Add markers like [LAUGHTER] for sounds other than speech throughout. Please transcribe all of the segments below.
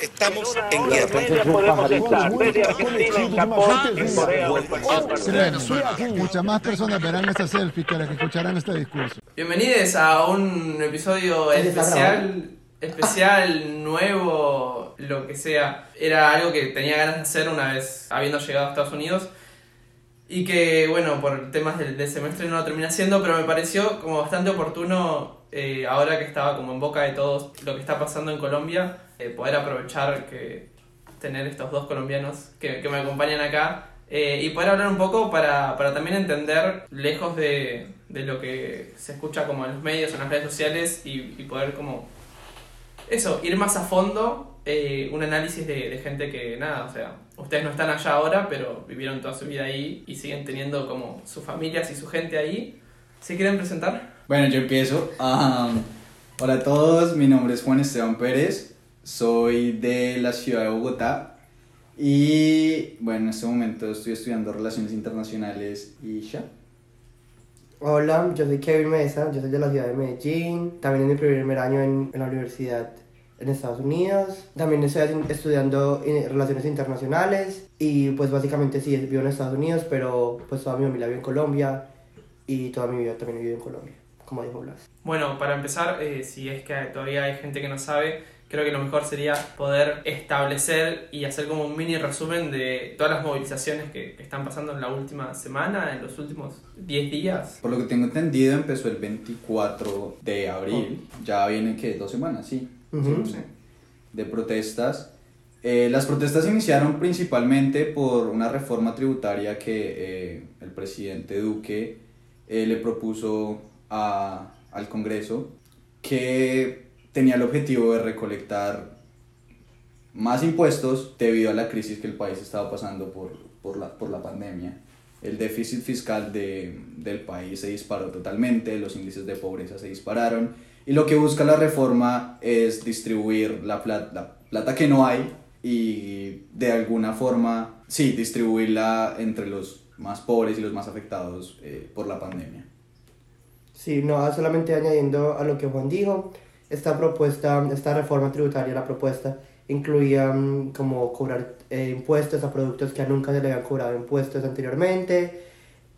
Estamos en guerra. podemos estar desde Argentina, en Japón, en Corea o en cualquier parte. Muchas más personas verán esta selfie que las que escucharán este discurso. Bienvenidos a un episodio especial, especial, nuevo, lo que sea. Era algo que tenía ganas de hacer una vez habiendo llegado a Estados Unidos. Y que, bueno, por temas del, semestre no lo terminé haciendo, pero me pareció como bastante oportuno, eh, ahora que estaba como en boca de todos lo que está pasando en Colombia, eh, poder aprovechar que tener estos dos colombianos que, que me acompañan acá eh, y poder hablar un poco para, para también entender, lejos de, de lo que se escucha como en los medios, en las redes sociales, y, poder como, eso, ir más a fondo, un análisis de, de gente que, nada, o sea, ustedes no están allá ahora, pero vivieron toda su vida ahí y siguen teniendo como sus familias y su gente ahí. ¿Se quieren presentar? Bueno, yo empiezo. Um, hola a todos, mi nombre es Juan Esteban Pérez, soy de la ciudad de Bogotá y bueno, en este momento estoy estudiando Relaciones Internacionales y ya. Hola, yo soy Kevin Mesa, yo soy de la ciudad de Medellín, también es mi primer año en, en la universidad en Estados Unidos, también estoy estudiando eh, Relaciones Internacionales. Y pues básicamente sí, vivo en Estados Unidos, pero pues toda mi familia vive en Colombia. Y toda mi vida también he vivido en Colombia, como dijo Blas. Bueno, para empezar, eh, si es que todavía hay gente que no sabe, creo que lo mejor sería poder establecer y hacer como un mini resumen de todas las movilizaciones que, que están pasando en la última semana, en los últimos 10 días. Por lo que tengo entendido empezó el 24 de abril, ya viene que dos semanas, sí, Sí. de protestas. Eh, las protestas iniciaron principalmente por una reforma tributaria que eh, el presidente Duque eh, le propuso a- al Congreso que tenía el objetivo de recolectar más impuestos debido a la crisis que el país estaba pasando por, por, la, por la pandemia. El déficit fiscal de, del país se disparó totalmente, los índices de pobreza se dispararon y lo que busca la reforma es distribuir la plata, la plata que no hay y de alguna forma, sí, distribuirla entre los más pobres y los más afectados eh, por la pandemia. Sí, no, solamente añadiendo a lo que Juan dijo, esta propuesta, esta reforma tributaria, la propuesta, incluía mm, como cobrar eh, impuestos a productos que nunca se le habían cobrado impuestos anteriormente,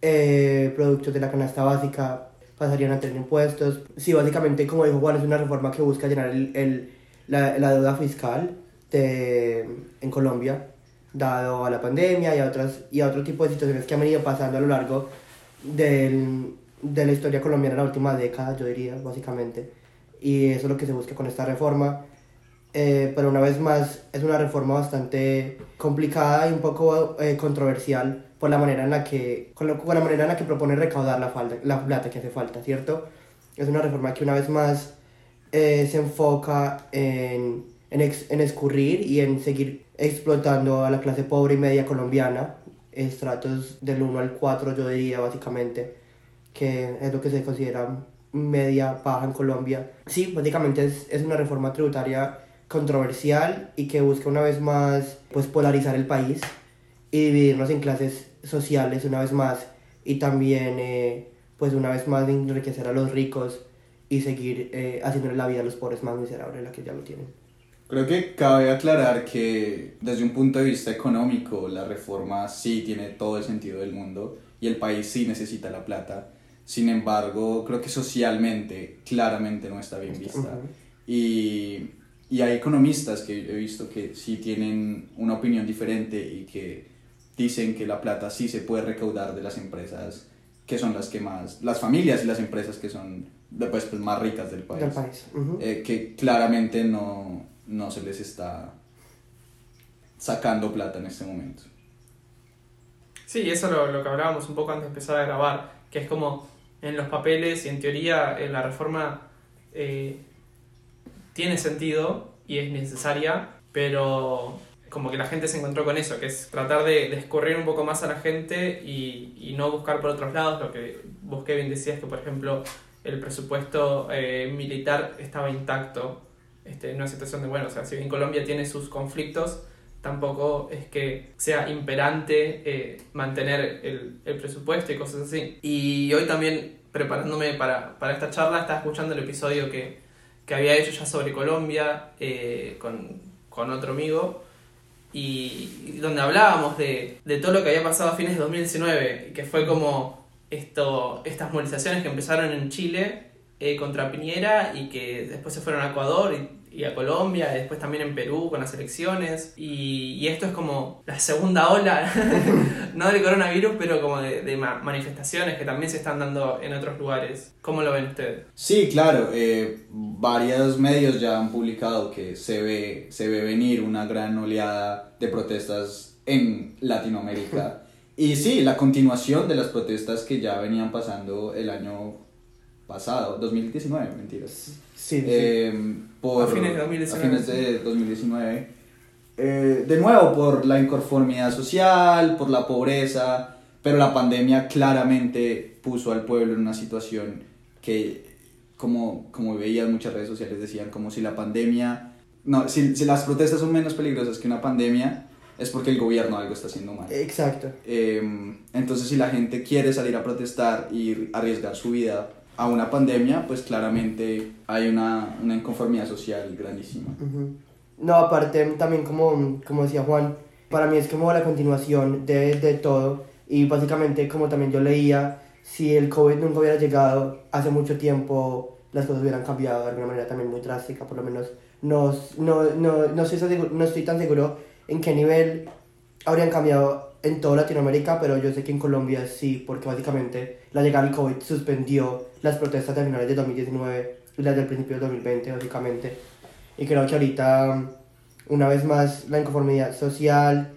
eh, productos de la canasta básica pasarían a tener impuestos. Sí, básicamente, como dijo Juan, es una reforma que busca llenar el, el- la, la deuda fiscal de, en Colombia, dado a la pandemia y a, otras, y a otro tipo de situaciones que han venido pasando a lo largo del, de la historia colombiana en la última década, yo diría, básicamente. Y eso es lo que se busca con esta reforma. Eh, pero una vez más, es una reforma bastante complicada y un poco eh, controversial por la manera en la que, con, lo- con la manera en la que propone recaudar la, falta, la plata que hace falta, ¿cierto? Es una reforma que una vez más eh, se enfoca en, en, ex- en escurrir y en seguir explotando a la clase pobre y media colombiana, estratos del 1 al 4 yo diría básicamente, que es lo que se considera media baja en Colombia. Sí, básicamente es, es una reforma tributaria controversial y que busca una vez más pues polarizar el país y dividirnos en clases sociales una vez más y también eh, pues una vez más enriquecer a los ricos y seguir eh, haciéndole la vida a los pobres más miserables, la que ya lo tienen. Creo que cabe aclarar que desde un punto de vista económico la reforma sí tiene todo el sentido del mundo y el país sí necesita la plata. Sin embargo, creo que socialmente claramente no está bien vista. Ujú. Y, y hay economistas que he visto que sí tienen una opinión diferente y que dicen que la plata sí se puede recaudar de las empresas que son las que más, las familias y las empresas que son pues, pues, más ricas del país Del país. ujú. eh, que claramente no, no se les está sacando plata en este momento. Sí, eso es lo, lo que hablábamos un poco antes de empezar a grabar, que es como en los papeles y en teoría eh, la reforma eh, tiene sentido y es necesaria, pero como que la gente se encontró con eso, que es tratar de, de escurrir un poco más a la gente y, no buscar por otros lados, lo que vos Kevin decías que por ejemplo el presupuesto eh, militar estaba intacto este, en una situación de, bueno, o sea, si bien Colombia tiene sus conflictos, tampoco es que sea imperante eh, mantener el, el presupuesto y cosas así. Y hoy también, preparándome para, para esta charla, estaba escuchando el episodio que, que había hecho ya sobre Colombia, eh, con, con otro amigo y, donde hablábamos de, de todo lo que había pasado a fines de 2019, que fue como esto, estas movilizaciones que empezaron en Chile eh, contra Piñera y que después se fueron a Ecuador y, y a Colombia, y después también en Perú con las elecciones. Y, y esto es como la segunda ola, [LAUGHS] no del coronavirus, pero como de, de ma- manifestaciones que también se están dando en otros lugares. ¿Cómo lo ven ustedes? Sí, claro, eh, varios medios ya han publicado que se ve, se ve venir una gran oleada de protestas en Latinoamérica. [LAUGHS] Y sí, la continuación de las protestas que ya venían pasando el año pasado, 2019, mentiras. Sí, sí. Eh, por, A fines de 2019. a fines de 2019. Eh, de nuevo, por la inconformidad social, por la pobreza, pero la pandemia claramente puso al pueblo en una situación que, como, como veías muchas redes sociales, decían como si la pandemia, no, si, si las protestas son menos peligrosas que una pandemia, es porque el gobierno algo está haciendo mal. Exacto. Eh, entonces, si la gente quiere salir a protestar y arriesgar su vida a una pandemia, pues claramente hay una, una inconformidad social grandísima. Ujú. No, aparte también como, como decía Juan, para mí es como la continuación de, de todo y básicamente como también yo leía, si el COVID nunca hubiera llegado hace mucho tiempo, las cosas hubieran cambiado de alguna manera también muy drástica, por lo menos no, no, no, no, estoy, no estoy tan seguro en qué nivel habrían cambiado en toda Latinoamérica, pero yo sé que en Colombia sí, porque básicamente la llegada del COVID suspendió las protestas de finales de 2019 y las del principio del 2020, básicamente. Y creo que ahorita, una vez más, la inconformidad social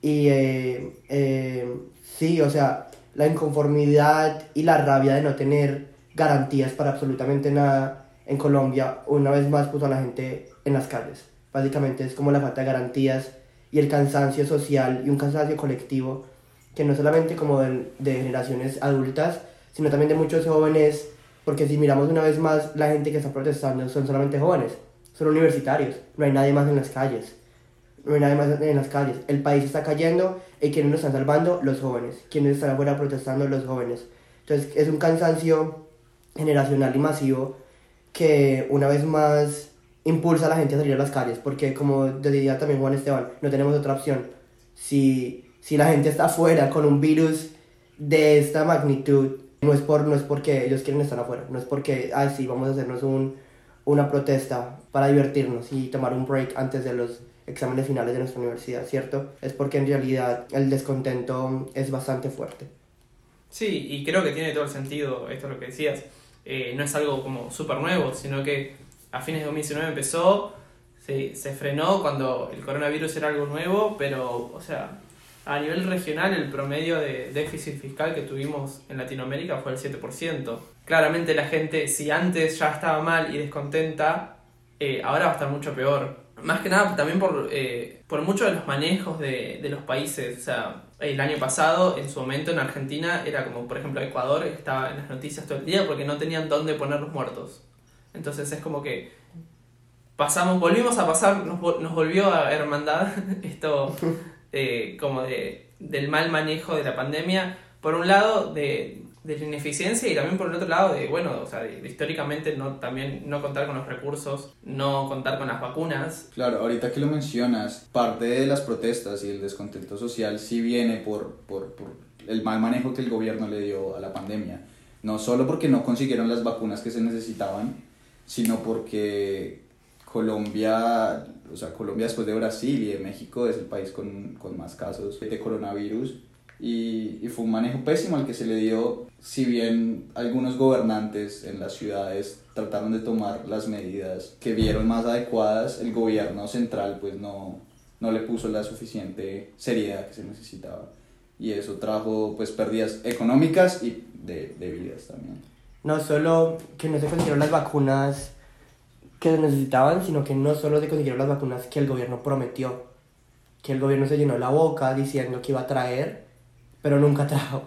y eh, eh, sí, o sea, la inconformidad y la rabia de no tener garantías para absolutamente nada en Colombia, una vez más puso a la gente en las calles. Básicamente es como la falta de garantías y el cansancio social y un cansancio colectivo que no solamente como de, de generaciones adultas, sino también de muchos jóvenes, porque si miramos una vez más, la gente que está protestando son solamente jóvenes, son universitarios, no hay nadie más en las calles, no hay nadie más en las calles. El país está cayendo y quienes lo están salvando, los jóvenes, quienes están afuera protestando, los jóvenes. Entonces es un cansancio generacional y masivo que una vez más impulsa a la gente a salir a las calles, porque como decía también Juan Esteban, no tenemos otra opción. Si, si la gente está afuera con un virus de esta magnitud, no es, por, no es porque ellos quieren estar afuera, no es porque, ay, sí, vamos a hacernos un, una protesta para divertirnos y tomar un break antes de los exámenes finales de nuestra universidad, ¿cierto? Es porque en realidad el descontento es bastante fuerte. Sí, y creo que tiene todo el sentido esto es lo que decías. Eh, no es algo como súper nuevo, sino que a fines de 2019 empezó, se, se frenó cuando el coronavirus era algo nuevo, pero, o sea, a nivel regional el promedio de déficit fiscal que tuvimos en Latinoamérica fue el 7%. Claramente la gente, si antes ya estaba mal y descontenta, eh, ahora va a estar mucho peor. Más que nada también por, eh, por muchos de los manejos de, de los países. O sea, el año pasado, en su momento en Argentina, era como, por ejemplo, Ecuador estaba en las noticias todo el día porque no tenían dónde poner los muertos. Entonces es como que pasamos, volvimos a pasar, nos, nos volvió a hermandad [LAUGHS] esto eh, como de, del mal manejo de la pandemia. Por un lado, de, de la ineficiencia y también por el otro lado de, bueno, o sea, de- históricamente no, también no contar con los recursos, no contar con las vacunas. Claro, ahorita que lo mencionas, parte de las protestas y el descontento social sí viene por, por, por el mal manejo que el gobierno le dio a la pandemia. No solo porque no consiguieron las vacunas que se necesitaban, sino porque Colombia, o sea, Colombia después de Brasil y de México es el país con, con más casos de coronavirus y, y fue un manejo pésimo al que se le dio, si bien algunos gobernantes en las ciudades trataron de tomar las medidas que vieron más adecuadas, el gobierno central pues no, no le puso la suficiente seriedad que se necesitaba y eso trajo pues pérdidas económicas y de, de vidas también. No solo que no se consiguieron las vacunas que necesitaban, sino que no solo se consiguieron las vacunas que el gobierno prometió, que el gobierno se llenó la boca diciendo que iba a traer, pero nunca [LAUGHS] trajo.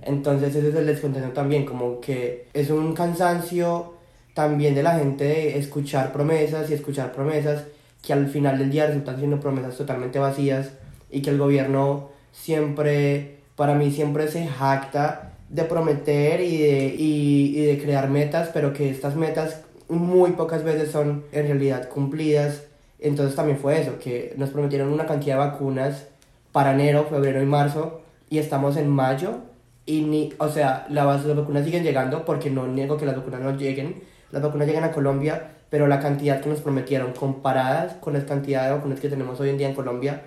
Entonces ese es el descontento también, como que es un cansancio también de la gente de escuchar promesas y escuchar promesas que al final del día resultan siendo promesas totalmente vacías y que el gobierno siempre, para mí siempre se jacta de prometer y de, y, y de crear metas, pero que estas metas muy pocas veces son en realidad cumplidas. Entonces también fue eso, que nos prometieron una cantidad de vacunas para enero, febrero y marzo, y estamos en mayo, y ni, o sea, las, vacunas siguen llegando, porque no niego que las vacunas no lleguen, las vacunas llegan a Colombia, pero la cantidad que nos prometieron comparadas con la cantidad de vacunas que tenemos hoy en día en Colombia,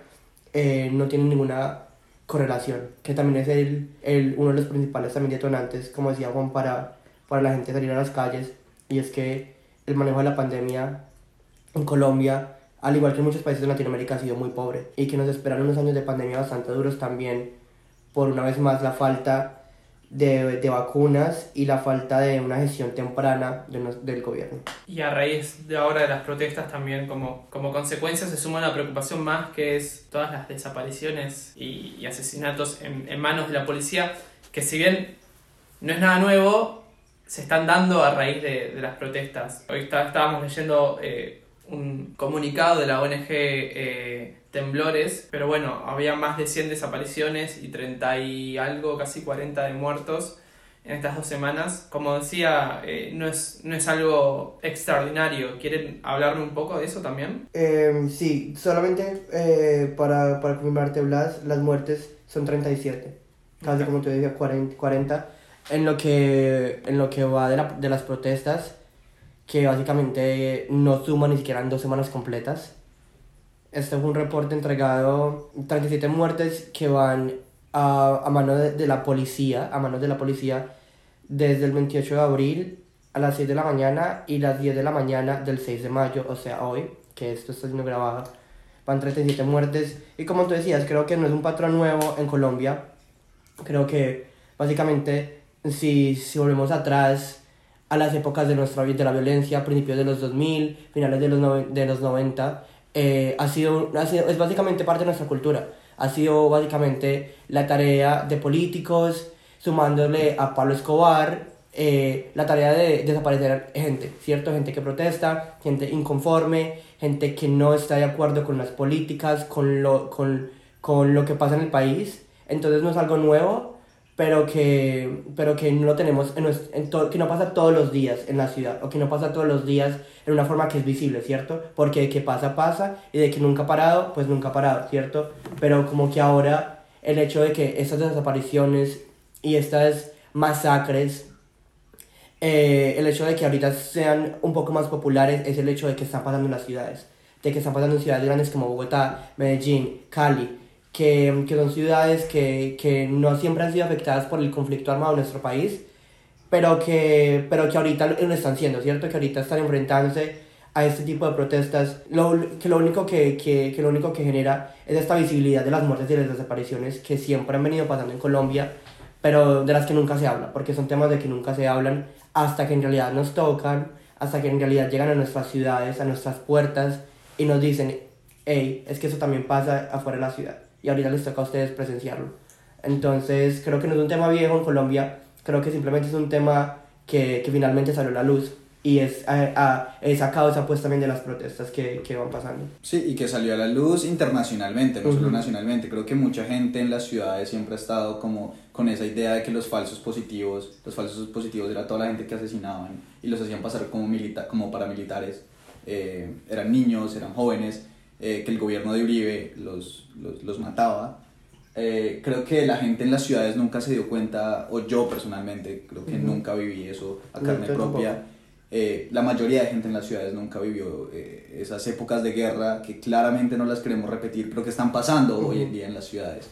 eh, no tienen ninguna correlación, que también es el, el, uno de los principales también detonantes, como decía Juan, para, para la gente salir a las calles, y es que el manejo de la pandemia en Colombia, al igual que en muchos países de Latinoamérica, ha sido muy pobre, y que nos esperan unos años de pandemia bastante duros también, por una vez más la falta de, de, vacunas y la falta de una gestión temprana de del gobierno. Y a raíz de ahora de las protestas también como, como consecuencia se suma una preocupación más que es todas las desapariciones y, asesinatos en, manos de la policía, que si bien no es nada nuevo, se están dando a raíz de, de las protestas. Hoy está, estábamos leyendo eh, un comunicado de la ONG eh, Temblores, pero bueno, había más de 100 desapariciones y 30 y algo, casi 40 de muertos en estas dos semanas. Como decía, eh, no, es, no es algo extraordinario. ¿Quieren hablarme un poco de eso también? Eh, sí, solamente eh, para, para confirmarte, Blas, las muertes son 37. Casi como te decía, 40. 40 en, lo que, en lo que va de, la, de las protestas, que básicamente no suman ni siquiera en dos semanas completas. Este es un reporte entregado, 37 muertes que van a, a mano de, de, la policía, a manos de la policía, desde el 28 de abril a las 6 de la mañana y las 10 de la mañana del 6 de mayo, o sea, hoy, que esto está siendo grabado, van 37 muertes. Y como tú decías, creo que no es un patrón nuevo en Colombia. Creo que básicamente, si, si volvemos atrás a las épocas de, nuestra, de la violencia, principios de los 2000, finales de los, de los 90, eh, ha, sido, ha sido, es básicamente parte de nuestra cultura. Ha sido básicamente la tarea de políticos, sumándole a Pablo Escobar, eh, la tarea de desaparecer gente, ¿cierto? Gente que protesta, gente inconforme, gente que no está de acuerdo con las políticas, con lo, con, con lo que pasa en el país. Entonces no es algo nuevo, pero que, pero que no lo tenemos, en, en to, que no pasa todos los días en la ciudad, o que no pasa todos los días en una forma que es visible, ¿cierto? Porque de que pasa, pasa, y de que nunca ha parado, pues nunca ha parado, ¿cierto? Pero como que ahora el hecho de que estas desapariciones y estas masacres, eh, el hecho de que ahorita sean un poco más populares es el hecho de que están pasando en las ciudades, de que están pasando en ciudades grandes como Bogotá, Medellín, Cali, que, que son ciudades que, que no siempre han sido afectadas por el conflicto armado en nuestro país, pero que, pero que ahorita lo están siendo, ¿cierto? Que ahorita están enfrentándose a este tipo de protestas, lo, que, lo único que, que, que lo único que genera es esta visibilidad de las muertes y las desapariciones que siempre han venido pasando en Colombia, pero de las que nunca se habla, porque son temas de que nunca se hablan hasta que en realidad nos tocan, hasta que en realidad llegan a nuestras ciudades, a nuestras puertas y nos dicen, hey, es que eso también pasa afuera de la ciudad y ahorita les toca a ustedes presenciarlo. Entonces creo que no es un tema viejo en Colombia, creo que simplemente es un tema que, que finalmente salió a la luz y es a, a, esa causa pues también de las protestas que, que, van pasando. Sí, y que salió a la luz internacionalmente, no uh -huh. solo nacionalmente. Creo que mucha gente en las ciudades siempre ha estado como con esa idea de que los falsos positivos, los falsos positivos era toda la gente que asesinaban y los hacían pasar como, milita como paramilitares. Eh, eran niños, eran jóvenes, eh, que el gobierno de Uribe los, los, los mataba. Eh, creo que la gente en las ciudades nunca se dio cuenta, o yo personalmente creo que uh -huh. nunca viví eso a carne no, propia. Eh, la mayoría de gente en las ciudades nunca vivió eh, esas épocas de guerra que claramente no las queremos repetir, pero que están pasando uh -huh. hoy en día en las ciudades.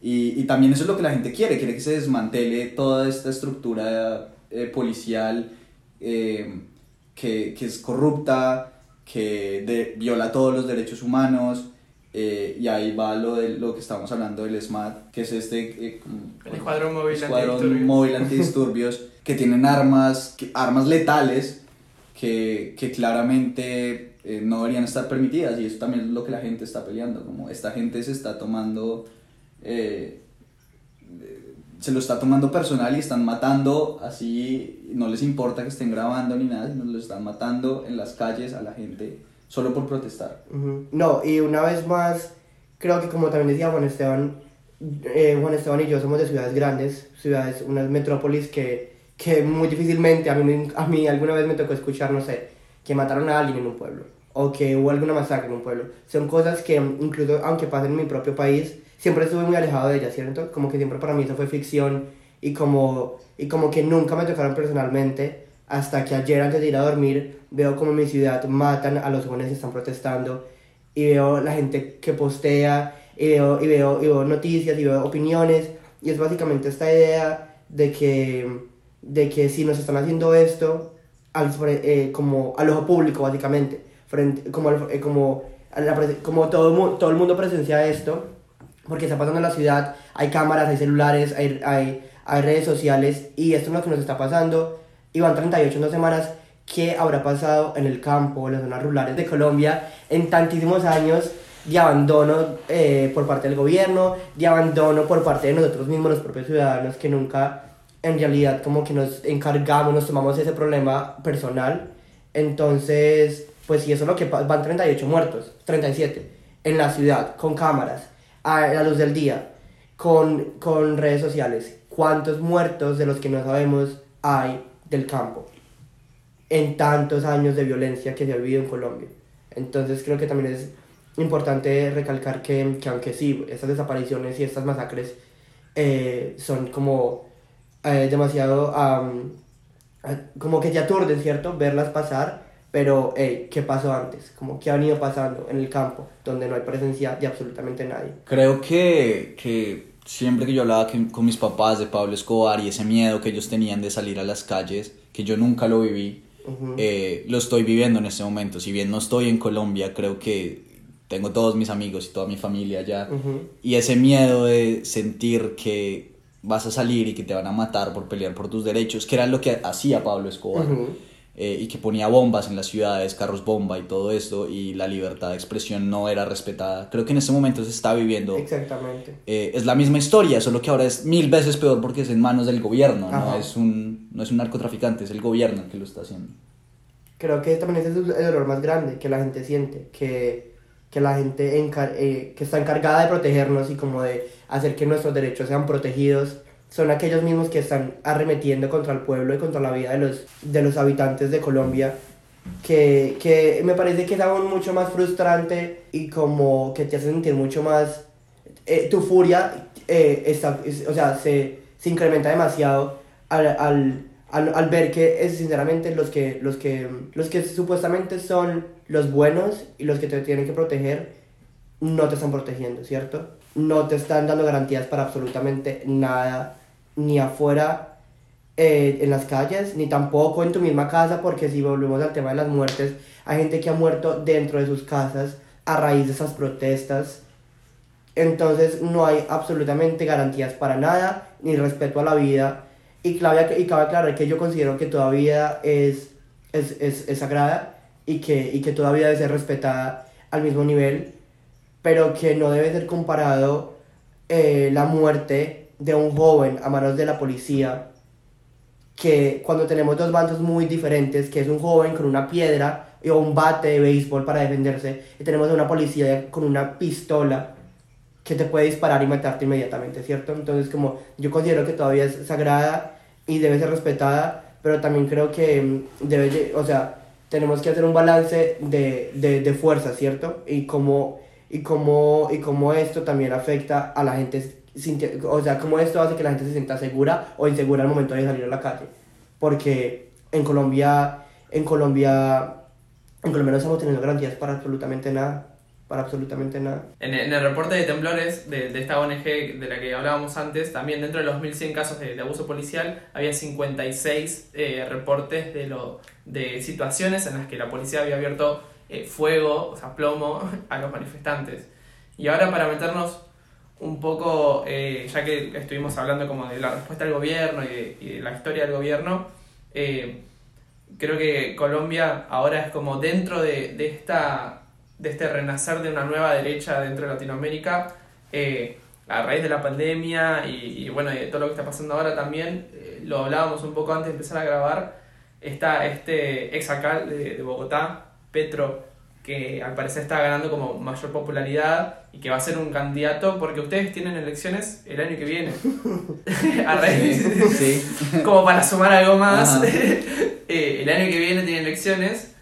Y, y, también eso es lo que la gente quiere, quiere que se desmantele toda esta estructura eh, policial que, que, es corrupta, que de, viola todos los derechos humanos. Eh, y ahí va lo de lo que estamos hablando del SMAT, que es este eh, el escuadrón móvil escuadrón antidisturbios, móvil antidisturbios que tienen armas, que, armas letales que, que claramente eh, no deberían estar permitidas y eso también es lo que la gente está peleando, como esta gente se está tomando, eh, se lo está tomando personal y están matando así, no les importa que estén grabando ni nada, sino lo están matando en las calles a la gente solo por protestar. No, y una vez más, creo que como también decía Juan Esteban, eh, Juan Esteban y yo somos de ciudades grandes, ciudades, unas metrópolis que, que muy difícilmente, a mí, a mí alguna vez me tocó escuchar, no sé, que mataron a alguien en un pueblo, o que hubo alguna masacre en un pueblo. Son cosas que incluso aunque pasen en mi propio país, siempre estuve muy alejado de ellas, ¿cierto? Como que siempre para mí eso fue ficción y como, y como que nunca me tocaron personalmente hasta que ayer antes de ir a dormir veo como en mi ciudad matan a los jóvenes que están protestando y veo la gente que postea y veo, y veo, y veo noticias y veo opiniones y es básicamente esta idea de que, de que si nos están haciendo esto al, eh, como al ojo público básicamente frente, como, eh, como, a la como todo, todo el mundo presencia esto porque está pasando en la ciudad, hay cámaras, hay celulares, hay, hay, hay redes sociales y esto es lo que nos está pasando y van 38 en dos semanas. ¿Qué habrá pasado en el campo, en las zonas rurales de Colombia en tantísimos años de abandono eh, por parte del gobierno, de abandono por parte de nosotros mismos, los propios ciudadanos, que nunca en realidad como que nos encargamos, nos tomamos ese problema personal? Entonces, pues si eso es lo que van 38 muertos, 37, en la ciudad, con cámaras, a la luz del día, con, con redes sociales. ¿Cuántos muertos de los que no sabemos hay del campo? En tantos años de violencia que se ha vivido en Colombia. Entonces creo que también es importante recalcar que, que aunque sí, estas desapariciones y estas masacres eh, son como eh, demasiado... a- como que te aturden, ¿cierto? Verlas pasar, pero hey, ¿qué pasó antes? Como que ha venido pasando en el campo, donde no hay presencia de absolutamente nadie. Creo que, que siempre que yo hablaba que- con mis papás de Pablo Escobar y ese miedo que ellos tenían de salir a las calles, que yo nunca lo viví, Ujú. eh, lo estoy viviendo en este momento. Si bien no estoy en Colombia, creo que tengo todos mis amigos y toda mi familia allá. Ujú. Y ese miedo de sentir que vas a salir y que te van a matar por pelear por tus derechos, que era lo que hacía Pablo Escobar. Ujú. Eh, y que ponía bombas en las ciudades, carros bomba y todo esto, y la libertad de expresión no era respetada. Creo que en este momento se está viviendo. Exactamente. eh, es la misma historia, solo que ahora es mil veces peor porque es en manos del gobierno, no es, un, no es un narcotraficante, es el gobierno el que lo está haciendo. Creo que también ese es el dolor más grande que la gente siente, que, que la gente encar- eh, que está encargada de protegernos y como de hacer que nuestros derechos sean protegidos, son aquellos mismos que están arremetiendo contra el pueblo y contra la vida de los, de los habitantes de Colombia, que, que me parece que es aún mucho más frustrante y como que te hace sentir mucho más... eh, tu furia, eh, está, es- o sea, se, se incrementa demasiado al, al, al, al ver que es sinceramente los que, los, que, los que supuestamente son los buenos y los que te tienen que proteger no te están protegiendo, ¿cierto? No te están dando garantías para absolutamente nada, ni afuera eh, en las calles, ni tampoco en tu misma casa, porque si volvemos al tema de las muertes, hay gente que ha muerto dentro de sus casas a raíz de esas protestas. Entonces no hay absolutamente garantías para nada, ni respeto a la vida. Y cabe, y cabe aclarar que yo considero que toda vida es, es, es, es sagrada y que, y que toda vida debe ser respetada al mismo nivel, pero que no debe ser comparado eh, la muerte de un joven a manos de la policía, que cuando tenemos dos bandos muy diferentes, que es un joven con una piedra o un bate de béisbol para defenderse, y tenemos a una policía con una pistola que te puede disparar y matarte inmediatamente, ¿cierto? Entonces, como yo considero que todavía es sagrada y debe ser respetada, pero también creo que mm, debe, o sea, tenemos que hacer un balance de, de, de fuerza, ¿cierto? Y cómo, y, cómo, y cómo esto también afecta a la gente, o sea, cómo esto hace que la gente se sienta segura o insegura al momento de salir a la calle. Porque en Colombia, en Colombia, en Colombia no estamos teniendo garantías para absolutamente nada, para absolutamente nada. En, en el reporte de temblores de, de esta ONG de la que hablábamos antes, también dentro de los 1.100 casos de, de abuso policial, había 56 eh, reportes de, lo, de situaciones en las que la policía había abierto eh, fuego, o sea, plomo, [LAUGHS] a los manifestantes. Y ahora para meternos un poco, eh, ya que estuvimos hablando como de la respuesta del gobierno y de, la historia del gobierno, eh, creo que Colombia ahora es como dentro de, de esta de este renacer de una nueva derecha dentro de Latinoamérica eh, a raíz de la pandemia y, bueno de todo lo que está pasando ahora también lo hablábamos un poco antes de empezar a grabar está este ex alcalde de, de Bogotá Petro que al parecer está ganando como mayor popularidad y que va a ser un candidato porque ustedes tienen elecciones el año que viene [LAUGHS] a raíz Sí. [LAUGHS] como para sumar algo más, [LAUGHS] eh, el año que viene tiene elecciones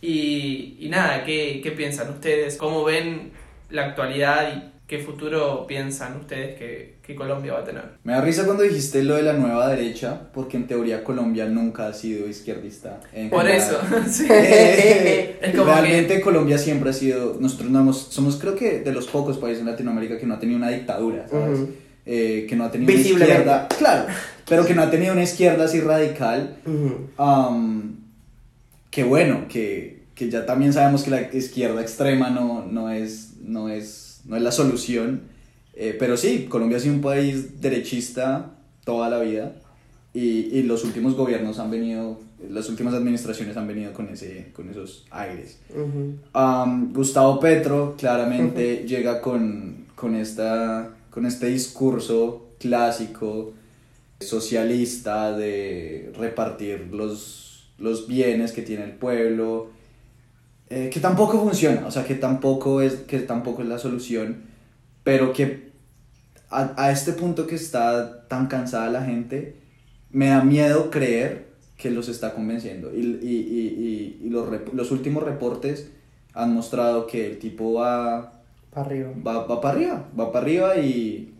Y, y nada, ¿qué, ¿qué piensan ustedes? ¿Cómo ven la actualidad y qué futuro piensan ustedes que, que Colombia va a tener? Me da risa cuando dijiste lo de la nueva derecha, porque en teoría Colombia nunca ha sido izquierdista. en Por general. eso, [LAUGHS] sí. [LAUGHS] Es como realmente Colombia siempre ha sido, nosotros no hemos, somos creo que de los pocos países en Latinoamérica que no ha tenido una dictadura, ¿sabes? Ujú. Eh, que no ha tenido una izquierda, claro, pero que no ha tenido una izquierda así radical, Ujú. um, que bueno, que, que ya también sabemos que la izquierda extrema no, no, es, no, es, no es la solución, eh, pero sí, Colombia ha sido un país derechista toda la vida y, y los últimos gobiernos han venido, las últimas administraciones han venido con, ese, con esos aires. Um, Gustavo Petro claramente llega con, con, esta, con este discurso clásico socialista de repartir los, los bienes que tiene el pueblo, eh, que tampoco funciona, o sea, que tampoco es, que tampoco es la solución, pero que a, a este punto que está tan cansada la gente, me da miedo creer que los está convenciendo. Y, y, y, y, los, los últimos reportes han mostrado que el tipo va, Para arriba. va, va para arriba, va para arriba y,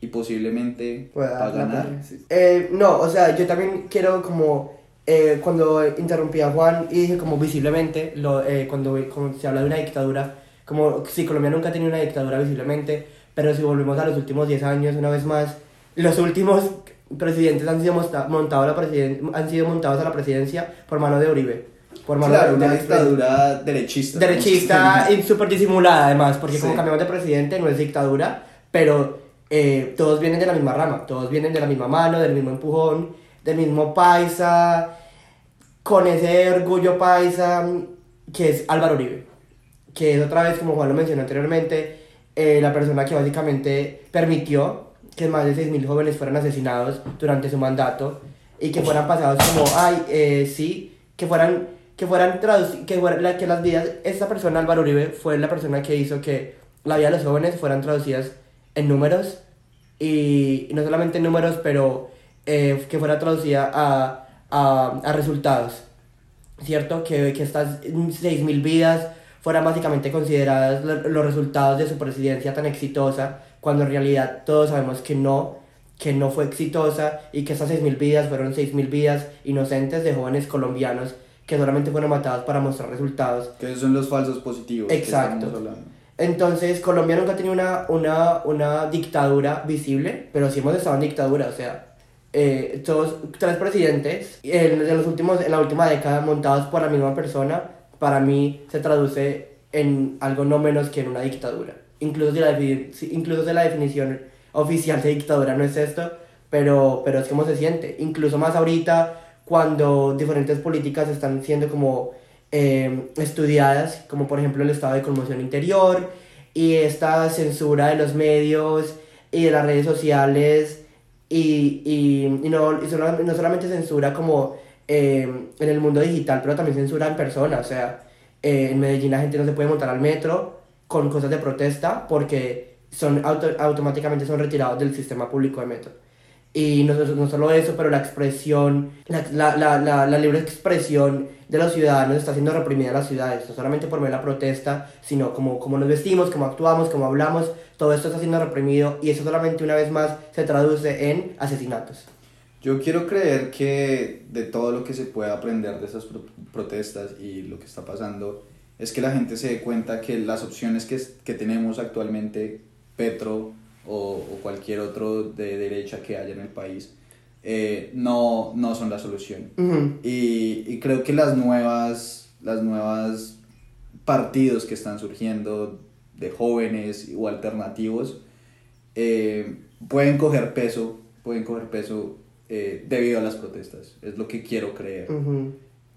y posiblemente va a ganar. Eh, no, o sea, yo también quiero como, eh, cuando interrumpí a Juan y dije como visiblemente, lo, eh, cuando, cuando se habla de una dictadura, como si Colombia nunca ha tenido una dictadura visiblemente, pero si volvemos a los últimos 10 años, una vez más, los últimos presidentes han sido, monta- montado la presiden- han sido montados a la presidencia por mano de Uribe. Por mano Claro, de, una dictadura derechista. derechista y súper disimulada además, porque como Sí. cambiamos de presidente no es dictadura, pero eh, todos vienen de la misma rama, todos vienen de la misma mano, del mismo empujón, del mismo paisa, con ese orgullo paisa que es Álvaro Uribe, que es otra vez, como Juan lo mencionó anteriormente, eh, la persona que básicamente permitió que más de 6.000 jóvenes fueran asesinados durante su mandato y que fueran pasados como, ay, eh, sí, que fueran, que fueran que, fuera- la- que las vidas, esta persona, Álvaro Uribe, fue la persona que hizo que la vida de los jóvenes fueran traducidas en números y, y no solamente en números, pero eh, que fuera traducida a, a, a resultados. ¿Cierto? Que, que estas 6.000 vidas fueran básicamente consideradas lo- los resultados de su presidencia tan exitosa, cuando en realidad todos sabemos que no, que no fue exitosa y que esas 6.000 vidas fueron 6.000 vidas inocentes de jóvenes colombianos que solamente fueron matados para mostrar resultados. Que esos son los falsos positivos. que Exacto. hablando. Entonces, Colombia nunca ha tenido una, una, una dictadura visible, pero sí hemos estado en dictadura, o sea, eh, todos, tres presidentes en, en los últimos, en la última década montados por la misma persona, para mí se traduce en algo no menos que en una dictadura. Incluso si la, incluso si la definición oficial de dictadura no es esto, pero, pero es como se siente. Incluso más ahorita, cuando diferentes políticas están siendo como eh, estudiadas, como por ejemplo el estado de conmoción interior y esta censura de los medios y de las redes sociales y, y, y no, y sola- no solamente censura como eh, en el mundo digital, pero también censura en persona, o sea, eh, en Medellín la gente no se puede montar al metro con cosas de protesta porque son auto- automáticamente son retirados del sistema público de metro. Y no, no solo eso, pero la expresión, la, la, la, la, libre expresión de los ciudadanos está siendo reprimida en las ciudades, no solamente por medio de la protesta, sino como, como nos vestimos, cómo actuamos, cómo hablamos, todo esto está siendo reprimido y eso solamente una vez más se traduce en asesinatos. Yo quiero creer que de todo lo que se puede aprender de esas pro- protestas y lo que está pasando es que la gente se dé cuenta que las opciones que, que tenemos actualmente, Petro o, o cualquier otro de derecha que haya en el país, eh, no, no son la solución. Ujú. Y, y creo que las nuevas, las nuevas partidos que están surgiendo de jóvenes o alternativos eh, pueden coger peso, pueden coger peso eh, debido a las protestas. Es lo que quiero creer. Ujú.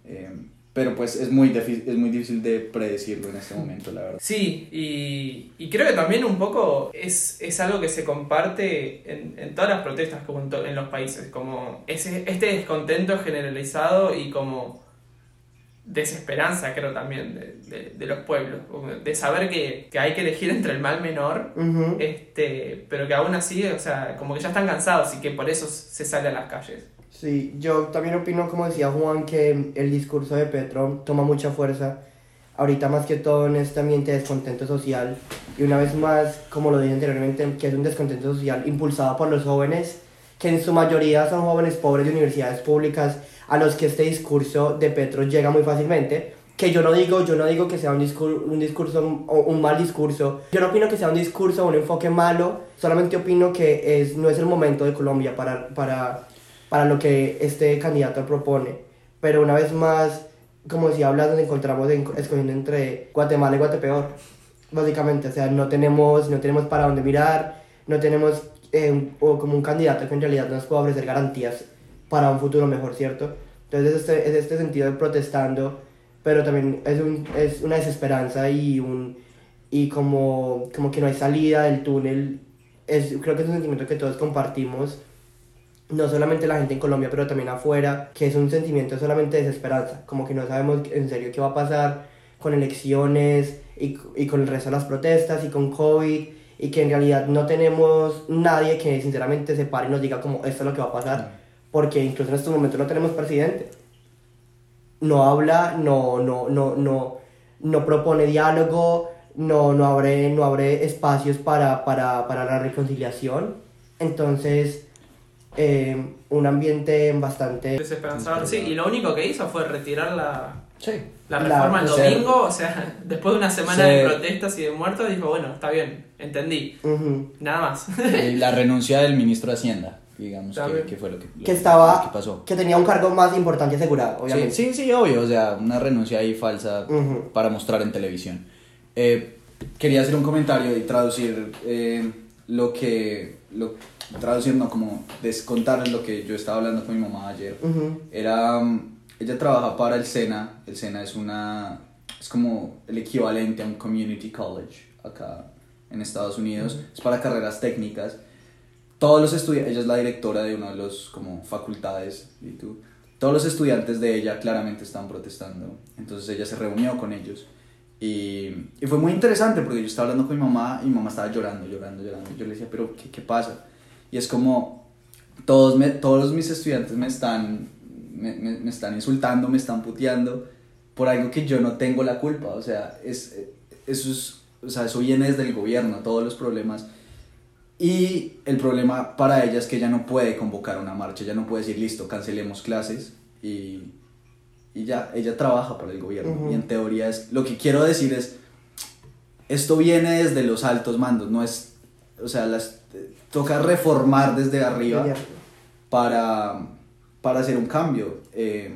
Eh, pero pues es muy, difícil, es muy difícil de predecirlo en este momento, la verdad. Sí, y, y creo que también un poco es, es algo que se comparte en, en todas las protestas como en, to- en los países, como ese, este descontento generalizado y como desesperanza creo también de, de- de los pueblos, de saber que, que hay que elegir entre el mal menor, este, pero que aún así, o sea, como que ya están cansados y que por eso se sale a las calles. Sí, yo también opino, como decía Juan, que el discurso de Petro toma mucha fuerza. Ahorita más que todo en este ambiente de descontento social. Y una vez más, como lo dije anteriormente, que es un descontento social impulsado por los jóvenes, que en su mayoría son jóvenes pobres de universidades públicas, a los que este discurso de Petro llega muy fácilmente. Que yo no digo, yo no digo que sea un discurso, un discurso o un mal discurso. Yo no opino que sea un discurso o un enfoque malo. Solamente opino que es, no es el momento de Colombia para, para, para lo que este candidato propone. Pero una vez más, como decía Blas, nos encontramos en- escogiendo entre Guatemala y Guatepeor. Básicamente, o sea, no tenemos, no tenemos para dónde mirar, no tenemos eh, o como un candidato que en realidad nos pueda ofrecer garantías para un futuro mejor, ¿cierto? Entonces es este, es este sentido de protestando, pero también es, un, es una desesperanza y, un, y como, como que no hay salida del túnel. Es, creo que es un sentimiento que todos compartimos, no solamente la gente en Colombia, pero también afuera, que es un sentimiento solamente de desesperanza, como que no sabemos en serio qué va a pasar con elecciones y, y con el resto de las protestas y con COVID y que en realidad no tenemos nadie que sinceramente se pare y nos diga como esto es lo que va a pasar, porque incluso en estos momentos no tenemos presidente. No habla, no, no, no, no, no propone diálogo, no, no, abre, no abre espacios para, para, para la reconciliación. Entonces, eh, un ambiente bastante... Desesperanzador, sí. Y lo único que hizo fue retirar la, Sí. la La- reforma el domingo. O sea, [LAUGHS] después de una semana se- de protestas y de muertos, dijo, bueno, está bien, entendí. Nada más. Y [LAUGHS] la renuncia del ministro de Hacienda, digamos, que, que fue lo que, que estaba lo que pasó. que tenía un cargo más importante asegurado Sí, obviamente sí, sí, obvio, o sea, una renuncia ahí falsa para mostrar en televisión. Eh, quería hacer un comentario y traducir eh, lo que, lo, traducir no, como descontarles lo que yo estaba hablando con mi mamá ayer. Ujú. Era, um, ella trabaja para el SENA, el SENA es una, es como el equivalente a un community college acá en Estados Unidos, es para carreras técnicas. Todos los estudiantes, ella es la directora de una de los como facultades, y tú, todos los estudiantes de ella claramente están protestando, entonces ella se reunió con ellos y, y fue muy interesante porque yo estaba hablando con mi mamá y mi mamá estaba llorando, llorando, llorando, yo le decía, pero ¿qué, qué pasa? Y es como, todos, me, todos mis estudiantes me están, me, me- me están insultando, me están puteando por algo que yo no tengo la culpa. O sea, es, eso, es, o sea, eso viene desde el gobierno, todos los problemas. Y el problema para ella es que ella no puede convocar una marcha, ella no puede decir, listo, cancelemos clases y, y ya, ella trabaja para el gobierno. Ujú. Y en teoría es, lo que quiero decir es, esto viene desde los altos mandos, no es, o sea, las, toca reformar desde arriba para, para hacer un cambio. eh,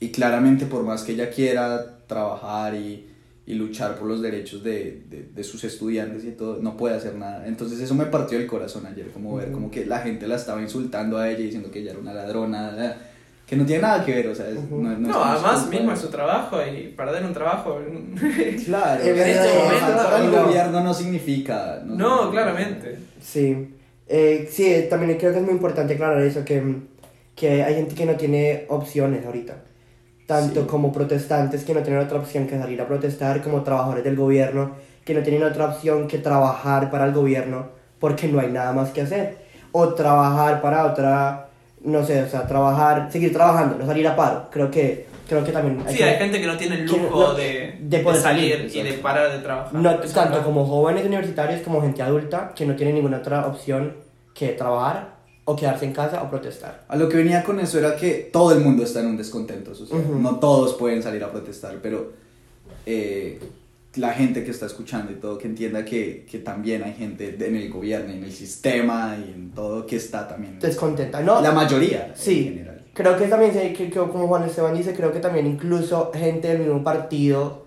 y claramente por más que ella quiera trabajar y, y luchar por los derechos de, de, de sus estudiantes y todo, no puede hacer nada. Entonces eso me partió el corazón ayer, como ver como que la gente la estaba insultando a ella diciendo que ella era una ladrona, que no tiene nada que ver, o sea, es- Ujú. no, no No, su además mismo es su trabajo y perder un trabajo. [LAUGHS] Claro, En este momento, el no. gobierno no significa... No, claramente. Sí, eh, sí, eh, también creo que es muy importante aclarar eso, que, que hay gente que no tiene opciones ahorita, tanto Sí. como protestantes que no tienen otra opción que salir a protestar, como trabajadores del gobierno que no tienen otra opción que trabajar para el gobierno porque no hay nada más que hacer, o trabajar para otra, no sé, o sea, trabajar, seguir trabajando, no salir a paro, creo que, creo que también Sí, que- hay gente que no tiene el lujo no- de, de de poder salir salir, y de parar de trabajar. No, tanto como jóvenes universitarios como gente adulta que no tiene ninguna otra opción que trabajar o quedarse en casa o protestar. A lo que venía con eso era que todo el mundo está en un descontento social. No todos pueden salir a protestar, pero eh, la gente que está escuchando y todo, que entienda que, que también hay gente en el gobierno, en el sistema y en todo que está también. Descontenta. No, La mayoría Sí. en general. creo que también, que como Juan Esteban dice, creo que también incluso gente del mismo partido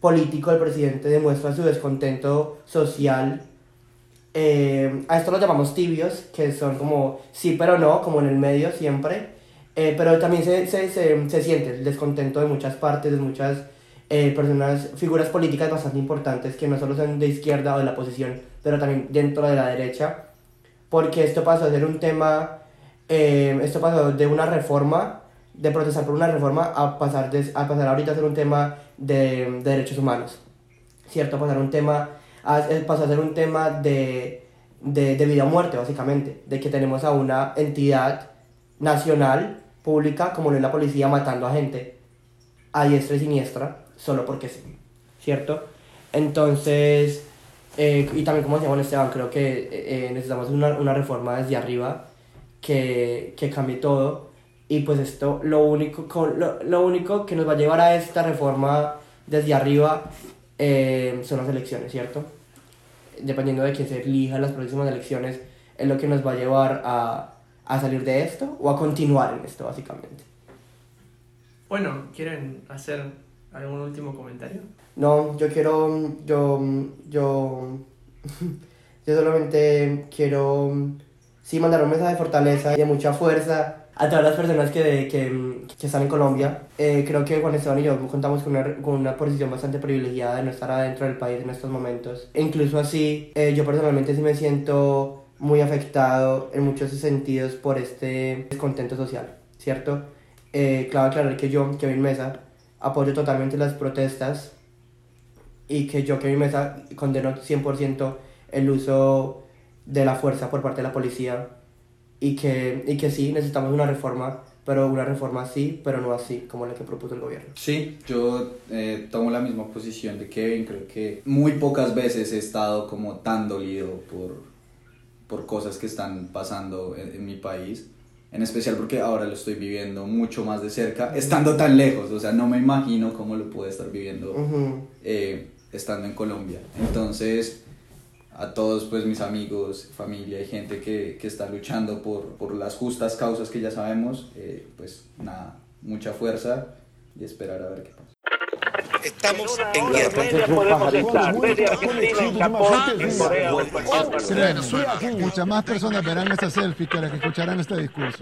político del presidente demuestra su descontento social. Eh, a esto lo llamamos tibios, que son como sí pero no, como en el medio siempre. Eh, pero también se, se, se, se siente el descontento de muchas partes, de muchas eh, personas, figuras políticas bastante importantes que no solo son de izquierda o de la oposición, pero también dentro de la derecha, porque esto pasó a ser un tema, eh, esto pasó de una reforma, de protestar por una reforma, a pasar, de- a pasar ahorita a ser un tema de, de derechos humanos, ¿cierto? A pasar un tema, a, eh, pasó a ser un tema de, de, de vida o muerte, básicamente, de que tenemos a una entidad nacional, pública, como lo es la policía matando a gente a diestra y siniestra, solo porque sí, ¿cierto? Entonces, eh, y también como decía Juan Esteban, creo que eh, eh, necesitamos una, una reforma desde arriba que, que cambie todo. Y pues esto, lo único, con- lo, lo único que nos va a llevar a esta reforma desde arriba eh, son las elecciones, ¿cierto? Dependiendo de quién se elija las próximas elecciones, es lo que nos va a llevar a, a salir de esto o a continuar en esto, básicamente. Bueno, ¿quieren hacer algún último comentario? No, yo quiero, yo, yo, [LAUGHS] yo solamente quiero, sí, mandar un mensaje de fortaleza y de mucha fuerza a todas las personas que, que, que están en Colombia. Eh, creo que Juan Esteban y yo contamos con una, con una posición bastante privilegiada de no estar adentro del país en estos momentos. E incluso así, eh, yo personalmente sí me siento muy afectado en muchos sentidos por este descontento social, ¿cierto? Eh, claro aclarar que yo, Kevin Mesa, apoyo totalmente las protestas y que yo, Kevin Mesa, condeno 100% el uso de la fuerza por parte de la policía y que, y que sí, necesitamos una reforma, pero una reforma sí, pero no así como la que propuso el gobierno. Sí, yo eh, tomo la misma posición de Kevin. Creo que muy pocas veces he estado como tan dolido por, por cosas que están pasando en, en mi país. En especial porque ahora lo estoy viviendo mucho más de cerca, estando tan lejos. O sea, no me imagino cómo lo puedo estar viviendo eh, estando en Colombia. Entonces, a todos pues mis amigos, familia y gente que, que está luchando por, por las justas causas que ya sabemos, eh, pues nada, mucha fuerza y esperar a ver qué pasa. Estamos En guerra. media podemos estar desde Argentina, en Japón, en Corea o en cualquier parte del Créeme, mundo. muchas más personas verán esta selfie que las que escucharán este discurso.